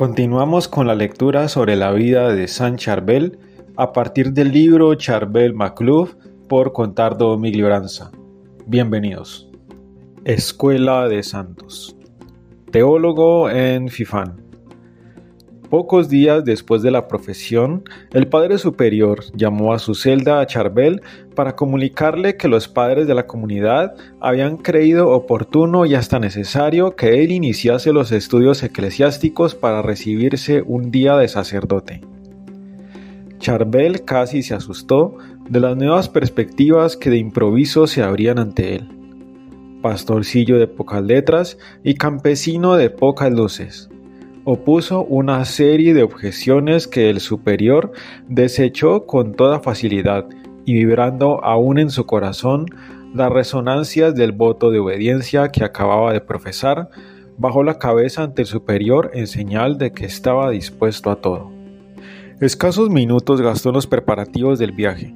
Continuamos con la lectura sobre la vida de San Charbel a partir del libro Charbel Macluf por Contardo Miglioranza. Bienvenidos. Escuela de Santos. Teólogo en Fifán. Pocos días después de la profesión, el Padre Superior llamó a su celda a Charbel para comunicarle que los padres de la comunidad habían creído oportuno y hasta necesario que él iniciase los estudios eclesiásticos para recibirse un día de sacerdote. Charbel casi se asustó de las nuevas perspectivas que de improviso se abrían ante él. Pastorcillo de pocas letras y campesino de pocas luces opuso una serie de objeciones que el superior desechó con toda facilidad y vibrando aún en su corazón las resonancias del voto de obediencia que acababa de profesar, bajó la cabeza ante el superior en señal de que estaba dispuesto a todo. Escasos minutos gastó en los preparativos del viaje.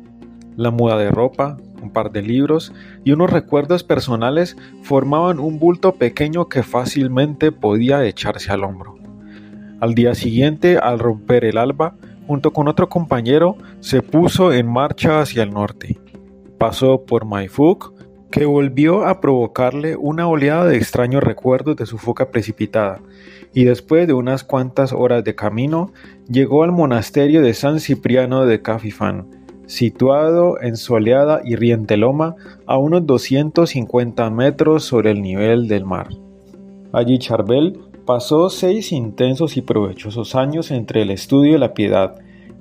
La muda de ropa, un par de libros y unos recuerdos personales formaban un bulto pequeño que fácilmente podía echarse al hombro. Al día siguiente, al romper el alba, junto con otro compañero, se puso en marcha hacia el norte. Pasó por Maifuk, que volvió a provocarle una oleada de extraños recuerdos de su foca precipitada, y después de unas cuantas horas de camino, llegó al monasterio de San Cipriano de Cafifán, situado en soleada y riente loma a unos 250 metros sobre el nivel del mar. Allí Charbel Pasó seis intensos y provechosos años entre el estudio de la piedad,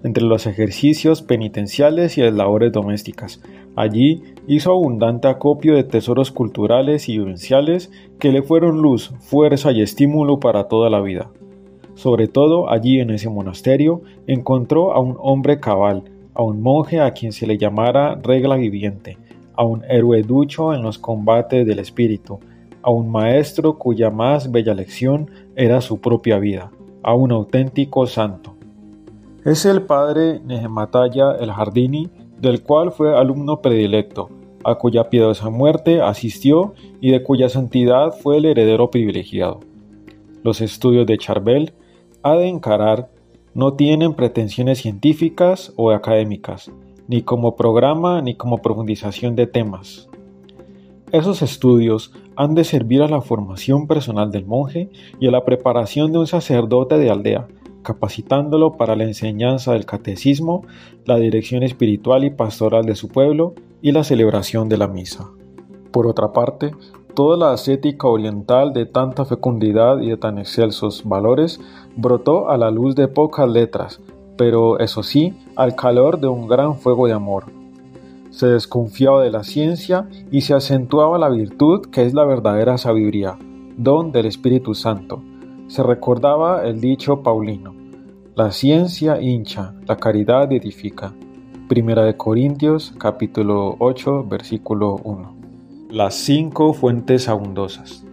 entre los ejercicios penitenciales y las labores domésticas. Allí hizo abundante acopio de tesoros culturales y vivenciales que le fueron luz, fuerza y estímulo para toda la vida. Sobre todo allí en ese monasterio encontró a un hombre cabal, a un monje a quien se le llamara regla viviente, a un héroe ducho en los combates del espíritu, a un maestro cuya más bella lección era su propia vida, a un auténtico santo. Es el padre Nehemataya el Jardini, del cual fue alumno predilecto, a cuya piadosa muerte asistió y de cuya santidad fue el heredero privilegiado. Los estudios de Charbel, ha de encarar, no tienen pretensiones científicas o académicas, ni como programa ni como profundización de temas. Esos estudios han de servir a la formación personal del monje y a la preparación de un sacerdote de aldea, capacitándolo para la enseñanza del catecismo, la dirección espiritual y pastoral de su pueblo y la celebración de la misa. Por otra parte, toda la ascética oriental de tanta fecundidad y de tan excelsos valores brotó a la luz de pocas letras, pero eso sí, al calor de un gran fuego de amor, se desconfiaba de la ciencia y se acentuaba la virtud que es la verdadera sabiduría, don del Espíritu Santo. Se recordaba el dicho paulino, la ciencia hincha, la caridad edifica. Primera de Corintios capítulo 8 versículo 1. Las cinco fuentes abundosas.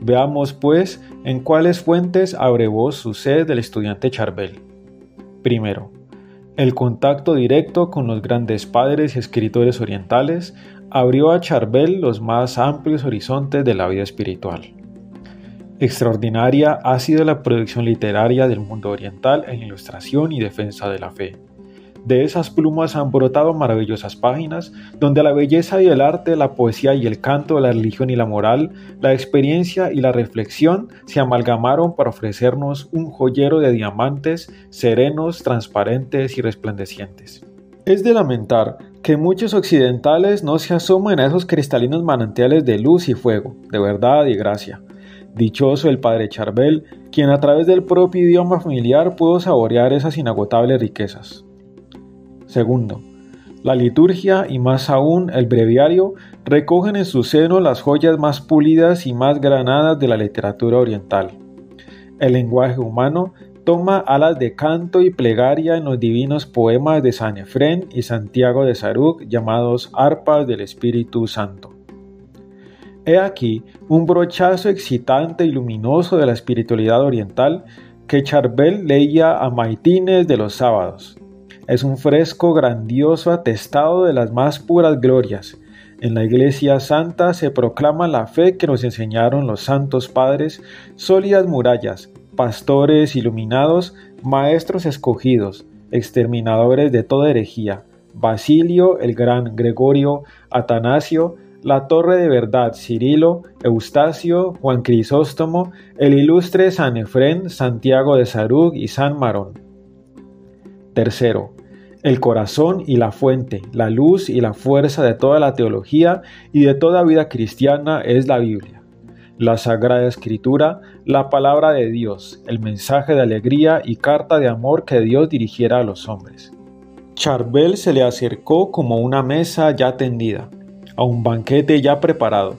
Veamos pues en cuáles fuentes abrevó su sed del estudiante Charbel. Primero, el contacto directo con los grandes padres y escritores orientales abrió a Charbel los más amplios horizontes de la vida espiritual. Extraordinaria ha sido la producción literaria del mundo oriental en ilustración y defensa de la fe. De esas plumas han brotado maravillosas páginas donde la belleza y el arte, la poesía y el canto, la religión y la moral, la experiencia y la reflexión se amalgamaron para ofrecernos un joyero de diamantes serenos, transparentes y resplandecientes. Es de lamentar que muchos occidentales no se asomen a esos cristalinos manantiales de luz y fuego, de verdad y gracia. Dichoso el padre Charbel, quien a través del propio idioma familiar pudo saborear esas inagotables riquezas. Segundo, la liturgia y más aún el breviario recogen en su seno las joyas más pulidas y más granadas de la literatura oriental. El lenguaje humano toma alas de canto y plegaria en los divinos poemas de San Efrén y Santiago de Saruc llamados arpas del Espíritu Santo. He aquí un brochazo excitante y luminoso de la espiritualidad oriental que Charbel leía a maitines de los sábados. Es un fresco grandioso atestado de las más puras glorias. En la Iglesia Santa se proclama la fe que nos enseñaron los santos padres, sólidas murallas, pastores iluminados, maestros escogidos, exterminadores de toda herejía, Basilio el Gran, Gregorio, Atanasio, la Torre de Verdad, Cirilo, Eustacio, Juan Crisóstomo, el ilustre San Efrén, Santiago de Sarug y San Marón. Tercero, el corazón y la fuente, la luz y la fuerza de toda la teología y de toda vida cristiana es la Biblia. La Sagrada Escritura, la palabra de Dios, el mensaje de alegría y carta de amor que Dios dirigiera a los hombres. Charbel se le acercó como una mesa ya tendida, a un banquete ya preparado,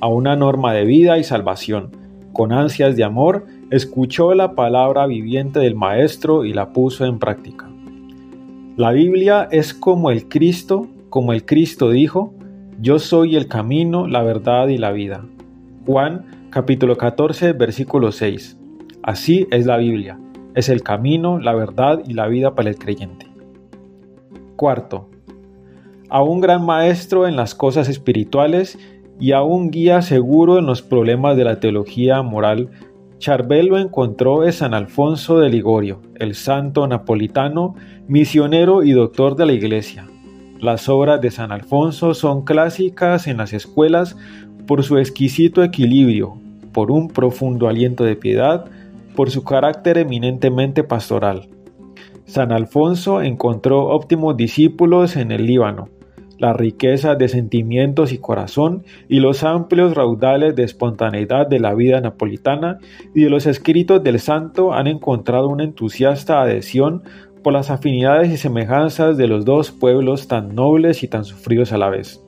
a una norma de vida y salvación. Con ansias de amor, escuchó la palabra viviente del Maestro y la puso en práctica. La Biblia es como el Cristo, como el Cristo dijo, yo soy el camino, la verdad y la vida. Juan capítulo 14 versículo 6. Así es la Biblia, es el camino, la verdad y la vida para el creyente. Cuarto, a un gran maestro en las cosas espirituales y a un guía seguro en los problemas de la teología moral Charbel lo encontró en San Alfonso de Ligorio, el santo napolitano, misionero y doctor de la Iglesia. Las obras de San Alfonso son clásicas en las escuelas por su exquisito equilibrio, por un profundo aliento de piedad, por su carácter eminentemente pastoral. San Alfonso encontró óptimos discípulos en el Líbano, la riqueza de sentimientos y corazón y los amplios raudales de espontaneidad de la vida napolitana y de los escritos del santo han encontrado una entusiasta adhesión por las afinidades y semejanzas de los dos pueblos tan nobles y tan sufridos a la vez.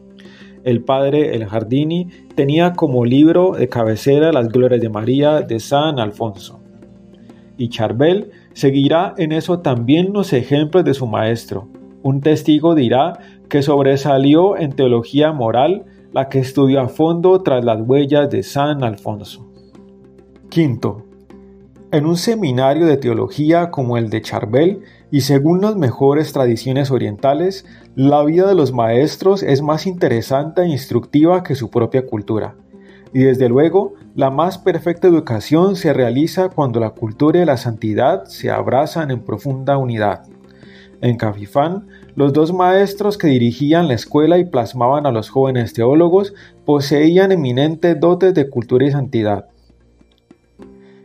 El padre El Jardini tenía como libro de cabecera las glorias de María de San Alfonso. Y Charbel seguirá en eso también los ejemplos de su maestro. Un testigo dirá que sobresalió en teología moral, la que estudió a fondo tras las huellas de San Alfonso. Quinto, en un seminario de teología como el de Charbel, y según las mejores tradiciones orientales, la vida de los maestros es más interesante e instructiva que su propia cultura. Y desde luego, la más perfecta educación se realiza cuando la cultura y la santidad se abrazan en profunda unidad. En Cafifán, los dos maestros que dirigían la escuela y plasmaban a los jóvenes teólogos poseían eminentes dotes de cultura y santidad.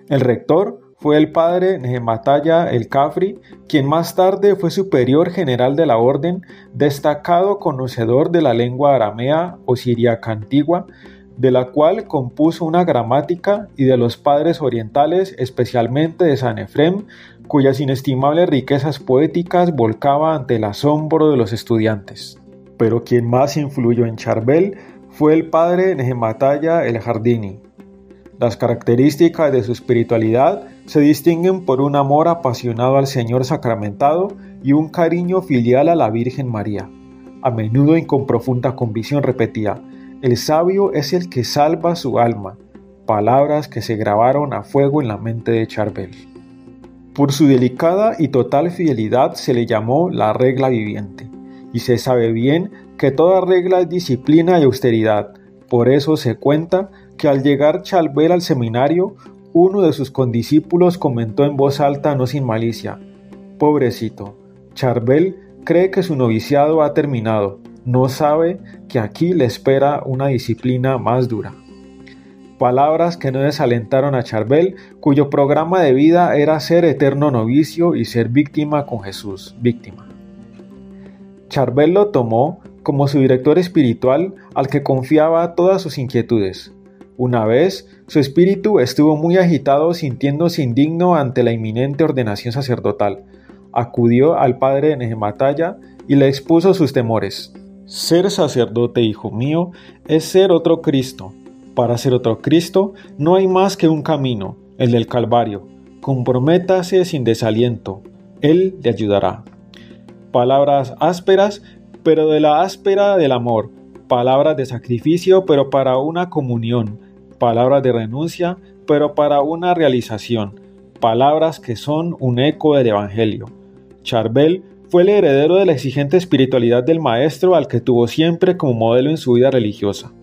El rector fue el padre Nehemataya el Cafri, quien más tarde fue superior general de la orden, destacado conocedor de la lengua aramea o siriaca antigua, de la cual compuso una gramática y de los padres orientales, especialmente de San Efrem, cuyas inestimables riquezas poéticas volcaba ante el asombro de los estudiantes. Pero quien más influyó en Charbel fue el padre Nehemataya el Jardini. Las características de su espiritualidad se distinguen por un amor apasionado al Señor sacramentado y un cariño filial a la Virgen María. A menudo y con profunda convicción repetía, el sabio es el que salva su alma, palabras que se grabaron a fuego en la mente de Charbel. Por su delicada y total fidelidad se le llamó la regla viviente, y se sabe bien que toda regla es disciplina y austeridad. Por eso se cuenta que al llegar Charbel al seminario, uno de sus condiscípulos comentó en voz alta, no sin malicia, Pobrecito, Charbel cree que su noviciado ha terminado, no sabe que aquí le espera una disciplina más dura. Palabras que no desalentaron a Charbel, cuyo programa de vida era ser eterno novicio y ser víctima con Jesús, víctima. Charbel lo tomó como su director espiritual al que confiaba todas sus inquietudes. Una vez, su espíritu estuvo muy agitado sintiéndose indigno ante la inminente ordenación sacerdotal. Acudió al padre Nehemataya y le expuso sus temores. Ser sacerdote, hijo mío, es ser otro Cristo. Para ser otro Cristo no hay más que un camino, el del Calvario. Comprométase sin desaliento. Él le ayudará. Palabras ásperas, pero de la áspera del amor. Palabras de sacrificio, pero para una comunión. Palabras de renuncia, pero para una realización. Palabras que son un eco del Evangelio. Charbel fue el heredero de la exigente espiritualidad del maestro al que tuvo siempre como modelo en su vida religiosa.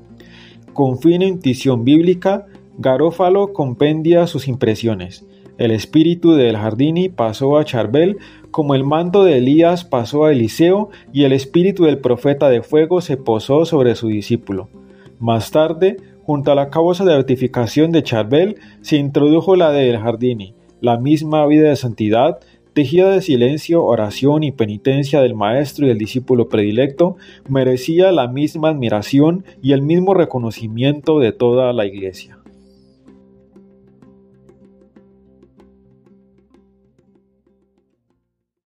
Con fina intuición bíblica, Garófalo compendia sus impresiones. El espíritu del Jardini pasó a Charbel como el manto de Elías pasó a Eliseo y el espíritu del profeta de fuego se posó sobre su discípulo. Más tarde, junto a la causa de beatificación de Charbel, se introdujo la de El Jardini, la misma vida de santidad, tejida de silencio, oración y penitencia del maestro y el discípulo predilecto, merecía la misma admiración y el mismo reconocimiento de toda la iglesia.